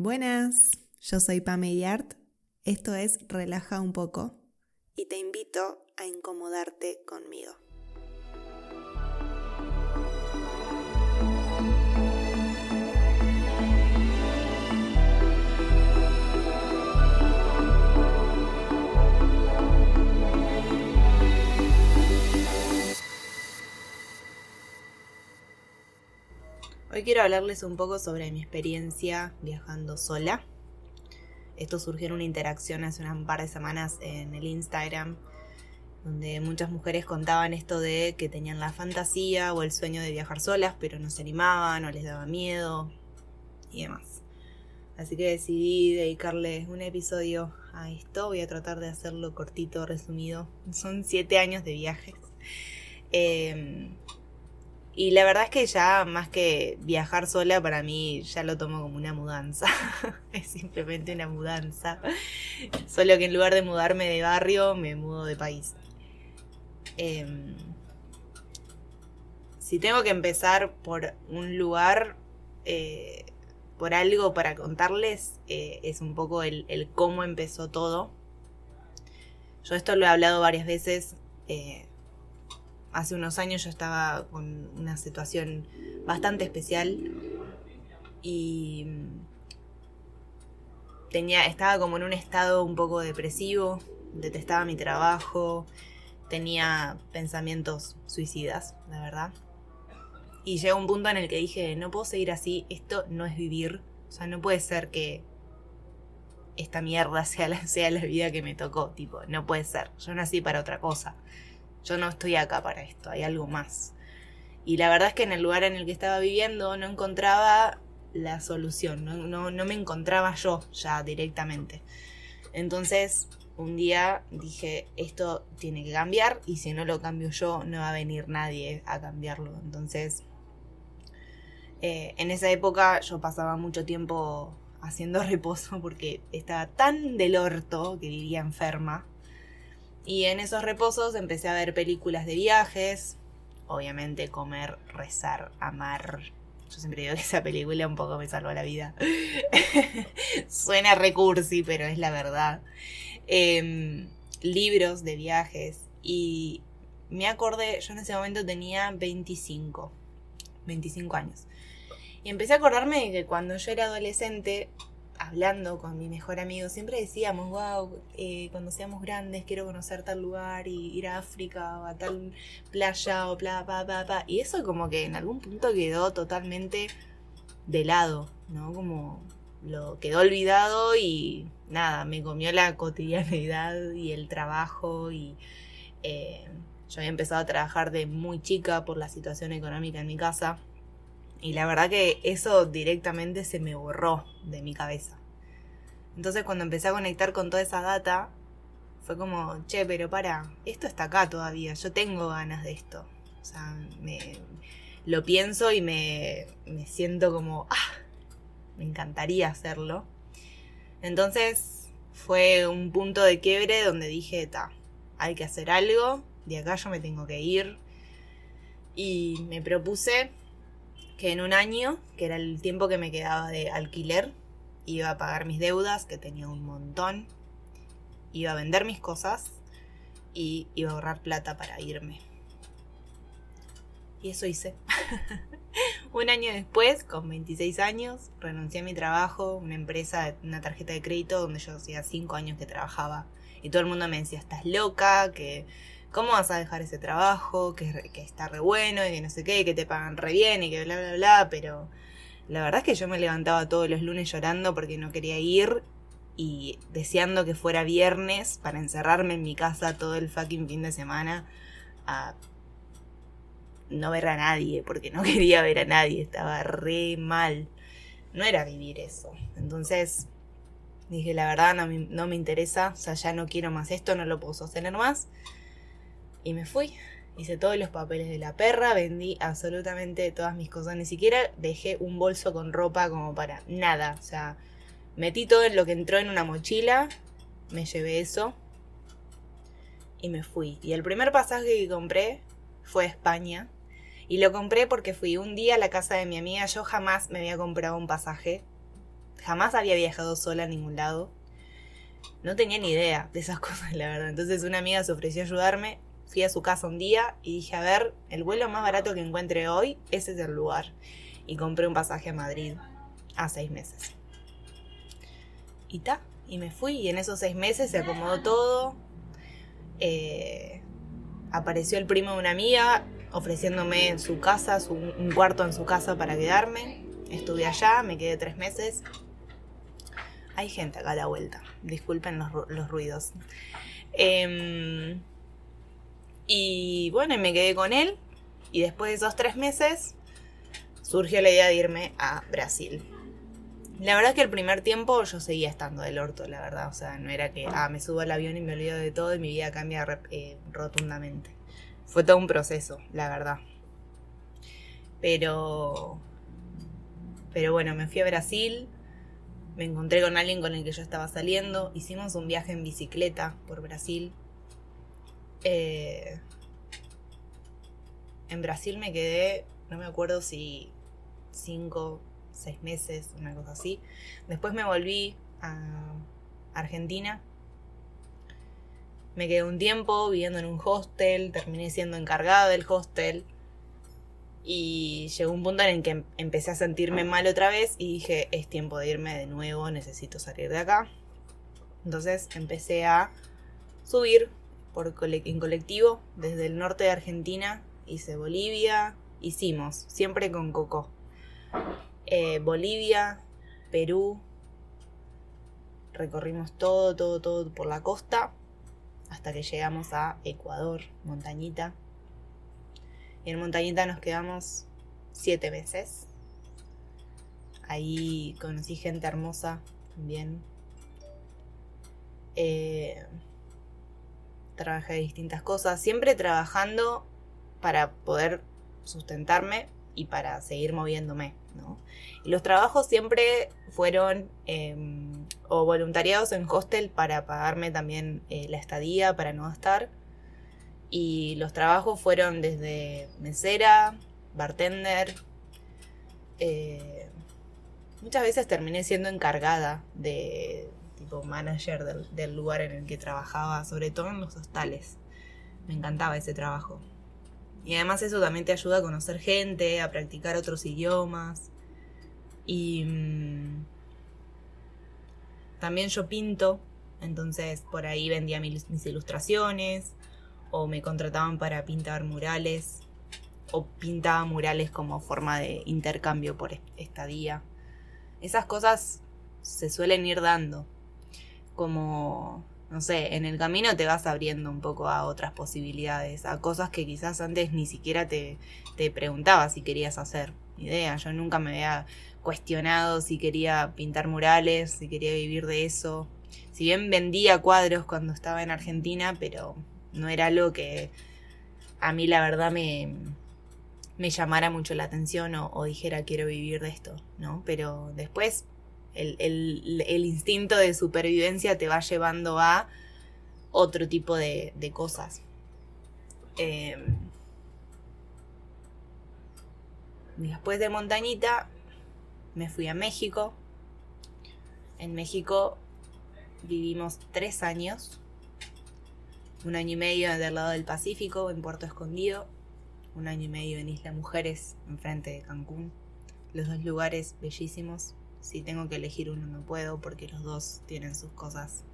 Buenas, yo soy Pame Yart, esto es Relaja un poco y te invito a incomodarte conmigo. Hoy quiero hablarles un poco sobre mi experiencia viajando sola. Esto surgió en una interacción hace un par de semanas en el Instagram, donde muchas mujeres contaban esto de que tenían la fantasía o el sueño de viajar solas, pero no se animaban o les daba miedo y demás. Así que decidí dedicarle un episodio a esto. Voy a tratar de hacerlo cortito, resumido. Son siete años de viajes. Eh, y la verdad es que ya más que viajar sola, para mí ya lo tomo como una mudanza. es simplemente una mudanza. Solo que en lugar de mudarme de barrio, me mudo de país. Em, si tengo que empezar por un lugar, eh, por algo para contarles, eh, es un poco el, cómo empezó todo. Yo esto lo he hablado varias veces. Eh, hace unos años yo estaba con una situación bastante especial y tenía, estaba como en un estado un poco depresivo, detestaba mi trabajo, tenía pensamientos suicidas, la verdad. Y llegó un punto en el que dije, no puedo seguir así, esto no es vivir, o sea, no puede ser que esta mierda sea la, sea la vida que me tocó, tipo, no puede ser, yo nací para otra cosa yo no estoy acá para esto, hay algo más. Y la verdad es que en el lugar en el que estaba viviendo no encontraba la solución, no, me encontraba yo ya directamente. Entonces, un día dije, esto tiene que cambiar y si no lo cambio yo, no va a venir nadie a cambiarlo. Entonces, eh, en esa época yo pasaba mucho tiempo haciendo reposo porque estaba tan del orto que vivía enferma y en esos reposos empecé a ver películas de viajes, obviamente comer, rezar, amar. Yo siempre digo que esa película un poco me salvó la vida. Suena recursi, pero es la verdad. Em, libros de viajes. Y me acordé, yo en ese momento tenía 25, 25 años. Y empecé a acordarme de que cuando yo era adolescente hablando con mi mejor amigo, siempre decíamos, wow, eh, cuando seamos grandes quiero conocer tal lugar y ir a África o a tal playa o bla, bla, bla, bla. Y eso como que en algún punto quedó totalmente de lado, ¿no? Como lo quedó olvidado y nada, me comió la cotidianidad y el trabajo y eh, yo había empezado a trabajar de muy chica por la situación económica en mi casa y la verdad que eso directamente se me borró de mi cabeza. Entonces cuando empecé a conectar con toda esa data, fue como, che, pero para, esto está acá todavía, yo tengo ganas de esto. O sea, me, lo pienso y me, me siento como, ah, me encantaría hacerlo. Entonces fue un punto de quiebre donde dije, ta, hay que hacer algo, de acá yo me tengo que ir. Y me propuse que en un año, que era el tiempo que me quedaba de alquiler, iba a pagar mis deudas, que tenía un montón, iba a vender mis cosas y iba a ahorrar plata para irme. Y eso hice. un año después, con 26 años, renuncié a mi trabajo, una empresa, una tarjeta de crédito donde yo hacía 5 años que trabajaba. Y todo el mundo me decía, estás loca, que ¿cómo vas a dejar ese trabajo? Que, que está re bueno y que no sé qué, que te pagan re bien y que bla, bla, bla, pero la verdad es que yo me levantaba todos los lunes llorando porque no quería ir y deseando que fuera viernes para encerrarme en mi casa todo el fucking fin de semana a no ver a nadie, porque no quería ver a nadie, estaba re mal. No era vivir eso. Entonces dije, la verdad no me, no me interesa, o sea, ya no quiero más esto, no lo puedo sostener más. Y me fui. Hice todos los papeles de la perra, vendí absolutamente todas mis cosas. Ni siquiera dejé un bolso con ropa como para nada. O sea, metí todo lo que entró en una mochila, me llevé eso y me fui. Y el primer pasaje que compré fue a España. Y lo compré porque fui un día a la casa de mi amiga. Yo jamás me había comprado un pasaje Jamás había viajado sola a ningún lado. No tenía ni idea de esas cosas, la verdad. Entonces una amiga se ofreció a ayudarme. Fui a su casa un día y dije, a ver, el vuelo más barato que encuentre hoy, ese es el lugar. Y compré un pasaje a Madrid a seis meses. Y ta, y me fui. Y en esos seis meses se acomodó todo. Eh, apareció el primo de una amiga ofreciéndome su casa, un cuarto en su casa para quedarme. Estuve allá, me quedé tres meses. Hay gente acá a la vuelta, disculpen los, ruidos. Em, y bueno, me quedé con él. Y después de esos tres meses, surgió la idea de irme a Brasil. La verdad es que el primer tiempo yo seguía estando del orto, la verdad. O sea, no era que, ah, me subo al avión y me olvido de todo y mi vida cambia eh, rotundamente. Fue todo un proceso, la verdad. Pero. Pero bueno, me fui a Brasil. Me encontré con alguien con el que yo estaba saliendo. Hicimos un viaje en bicicleta por Brasil. Eh, en Brasil me quedé, no me acuerdo si cinco, seis meses, una cosa así. Después me volví a Argentina me quedé un tiempo viviendo en un hostel, terminé siendo encargada del hostel. Y llegó un punto en el que em-, empecé a sentirme mal otra vez y dije, es tiempo de irme de nuevo, necesito salir de acá. Entonces empecé a subir por en colectivo desde el norte de Argentina, hice Bolivia, hicimos, siempre con Coco. Eh, Bolivia, Perú, recorrimos todo, todo, todo por la costa hasta que llegamos a Ecuador, Montañita. Y en Montañita nos quedamos siete meses. Ahí conocí gente hermosa también. Eh, trabajé distintas cosas, siempre trabajando para poder sustentarme y para seguir moviéndome. Y los trabajos siempre fueron em, o voluntariados en hostel para pagarme también eh, la estadía, para no gastar. Y los trabajos fueron desde mesera, bartender. Eh, muchas veces terminé siendo encargada de tipo manager del, lugar en el que trabajaba, sobre todo en los hostales. Me encantaba ese trabajo. Y además eso también te ayuda a conocer gente, a practicar otros idiomas. Y mm, también yo pinto, entonces por ahí vendía mis, ilustraciones o me contrataban para pintar murales o pintaba murales como forma de intercambio por estadía. Esas cosas se suelen ir dando. Como, no sé, en el camino te vas abriendo un poco a otras posibilidades, a cosas que quizás antes ni siquiera te, te preguntabas si querías hacer. Idea, yo nunca me había cuestionado si quería pintar murales, si quería vivir de eso. Si bien vendía cuadros cuando estaba en Argentina, pero no era algo que a mí la verdad me, me llamara mucho la atención o, dijera quiero vivir de esto, ¿no? Pero después el, instinto de supervivencia te va llevando a otro tipo de, cosas. Em, después de Montañita me fui a México. En México vivimos tres años. Un año y medio del lado del Pacífico, en Puerto Escondido. Un año y medio en Isla Mujeres, enfrente de Cancún. Los dos lugares bellísimos. Si tengo que elegir uno no puedo porque los dos tienen sus cosas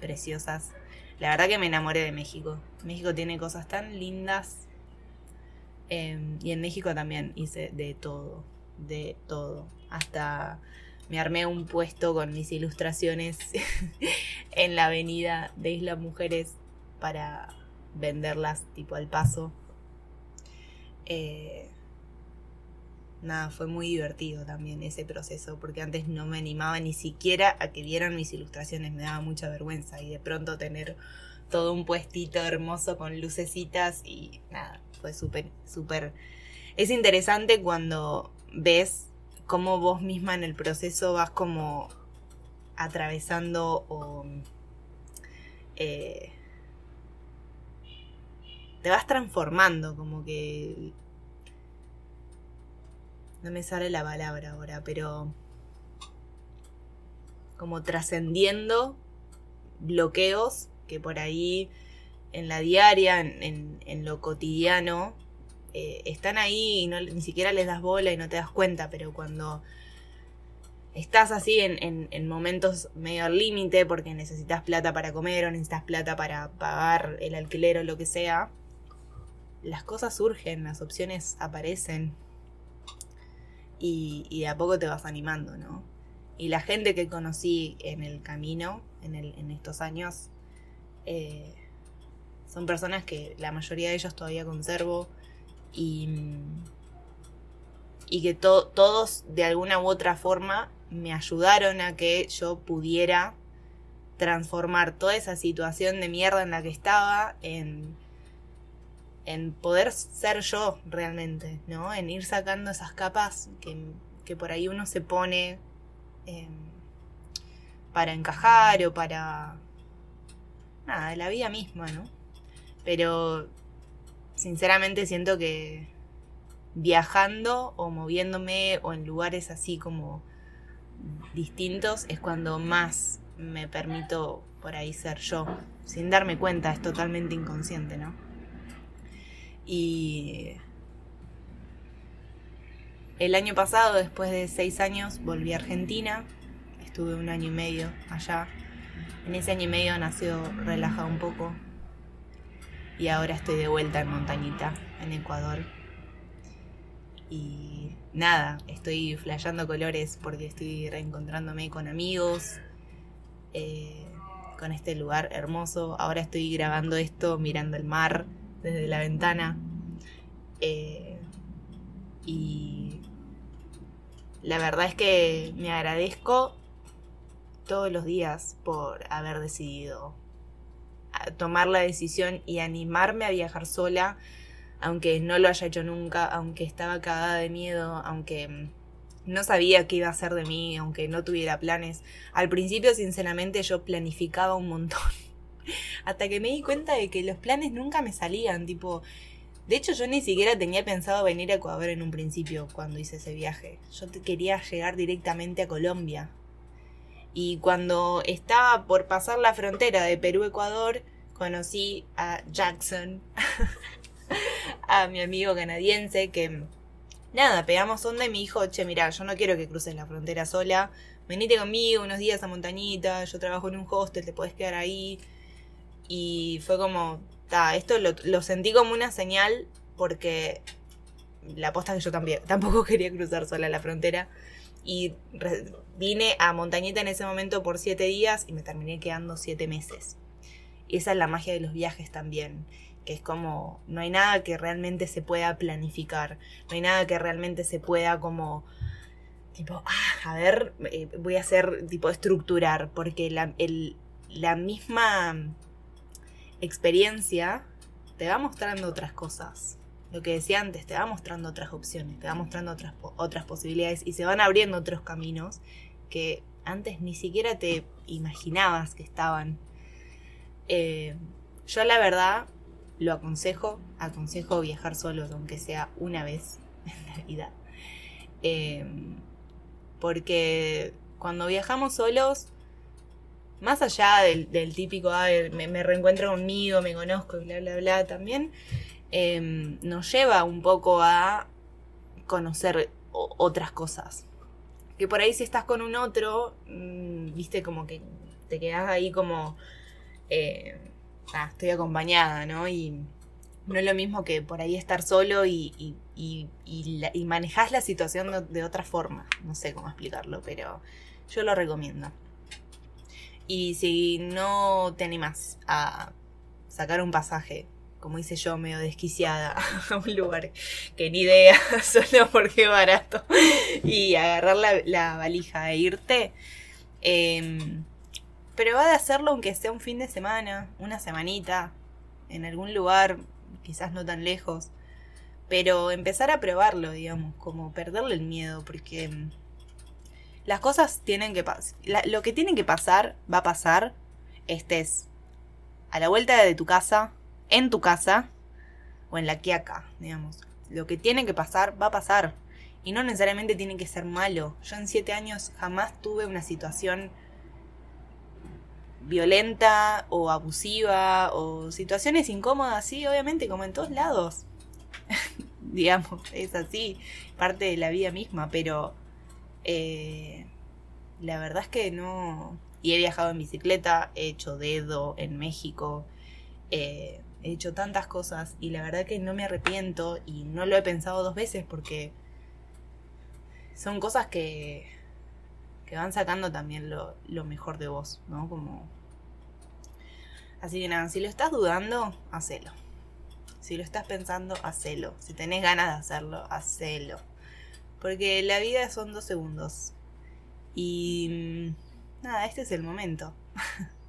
preciosas. La verdad que me enamoré de México. México tiene cosas tan lindas. Em, y en México también hice de todo de todo. Hasta me armé un puesto con mis ilustraciones en la avenida de Isla Mujeres para venderlas tipo al paso. Eh, nada, fue muy divertido también ese proceso, porque antes no me animaba ni siquiera a que vieran mis ilustraciones, me daba mucha vergüenza y de pronto tener todo un puestito hermoso con lucecitas y nada, fue súper, súper... Es interesante cuando ves cómo vos misma en el proceso vas como atravesando o eh, te vas transformando, como que no me sale la palabra ahora, pero como trascendiendo bloqueos que por ahí en la diaria, en, lo cotidiano, eh, están ahí y no, ni siquiera les das bola y no te das cuenta, pero cuando estás así en, en momentos medio al límite porque necesitas plata para comer o necesitas plata para pagar el alquiler o lo que sea, las cosas surgen, las opciones aparecen y, de a poco te vas animando, ¿no? Y la gente que conocí en el camino, en, el, en estos años, eh, son personas que la mayoría de ellos todavía conservo y, y que todos de alguna u otra forma me ayudaron a que yo pudiera transformar toda esa situación de mierda en la que estaba en en poder ser yo realmente, ¿no? En ir sacando esas capas que, por ahí uno se pone em, para encajar o para... Nada, la vida misma, ¿no? Pero sinceramente siento que viajando o moviéndome o en lugares así como distintos es cuando más me permito por ahí ser yo, sin darme cuenta, es totalmente inconsciente, ¿no? Y el año pasado, después de seis años, volví a Argentina. Estuve un año y medio allá. En ese año y medio nació relajado un poco. Y ahora estoy de vuelta en Montañita, en Ecuador. Y nada, estoy flayando colores porque estoy reencontrándome con amigos, eh, con este lugar hermoso. Ahora estoy grabando esto mirando el mar desde la ventana. Eh, y la verdad es que me agradezco todos los días por haber decidido tomar la decisión y animarme a viajar sola, aunque no lo haya hecho nunca, aunque estaba cagada de miedo, aunque no sabía qué iba a hacer de mí, aunque no tuviera planes. Al principio, sinceramente, yo planificaba un montón. Hasta que me di cuenta de que los planes nunca me salían, tipo... De hecho, yo ni siquiera tenía pensado venir a Ecuador en un principio cuando hice ese viaje. Yo quería llegar directamente a Colombia. Y cuando estaba por pasar la frontera de Perú-Ecuador, conocí a Jackson, a mi amigo canadiense, que nada, pegamos onda y me dijo, che, mira, yo no quiero que cruces la frontera sola, venite conmigo unos días a Montañita, yo trabajo en un hostel, te puedes quedar ahí. Y fue como, ta, esto lo, sentí como una señal porque la aposta que yo también tampoco quería cruzar sola la frontera. Y vine a Montañita en ese momento por siete días y me terminé quedando siete meses. Esa es la magia de los viajes también, que es como, no hay nada que realmente se pueda planificar, no hay nada que realmente se pueda como, tipo, ah, a ver, eh, voy a hacer, tipo, estructurar, porque la, la misma experiencia te va mostrando otras cosas. Lo que decía antes, te va mostrando otras opciones, te va mostrando otras, otras posibilidades y se van abriendo otros caminos que antes ni siquiera te imaginabas que estaban. Eh, yo la verdad lo aconsejo, aconsejo viajar solos, aunque sea una vez en la vida. Eh, porque cuando viajamos solos más allá del, típico, me, reencuentro conmigo, me conozco y bla, bla, bla, también em, nos lleva un poco a conocer otras cosas. Que por ahí si estás con un otro, mm, viste, como que te quedas ahí como, eh, ah, estoy acompañada, ¿no? Y no es lo mismo que por ahí estar solo y, y, y, y manejas la situación de otra forma. No sé cómo explicarlo, pero yo lo recomiendo. Y si no te animas a sacar un pasaje, como hice yo, medio desquiciada, a un lugar que ni idea, solo porque barato, y agarrar la, valija e irte, eh, va de hacerlo aunque sea un fin de semana, una semanita, en algún lugar, quizás no tan lejos, pero empezar a probarlo, digamos, como perderle el miedo, porque las cosas tienen que pasar. Lo que tiene que pasar, va a pasar. Estés a la vuelta de tu casa, en tu casa, o en la que acá, digamos. Lo que tiene que pasar, va a pasar. Y no necesariamente tiene que ser malo. Yo en siete años jamás tuve una situación violenta o abusiva o situaciones incómodas, sí, obviamente, como en todos lados. Digamos, es así, parte de la vida misma, pero eh, la verdad es que no... Y he viajado en bicicleta, he hecho dedo en México, eh, he hecho tantas cosas y la verdad que no me arrepiento y no lo he pensado dos veces porque son cosas que, que van sacando también lo, lo mejor de vos, ¿no? Como... Así que nada, si lo estás dudando, hacelo. Si lo estás pensando, hacelo. Si tenés ganas de hacerlo, hacelo. Porque la vida son dos segundos. Y mm, nada, este es el momento.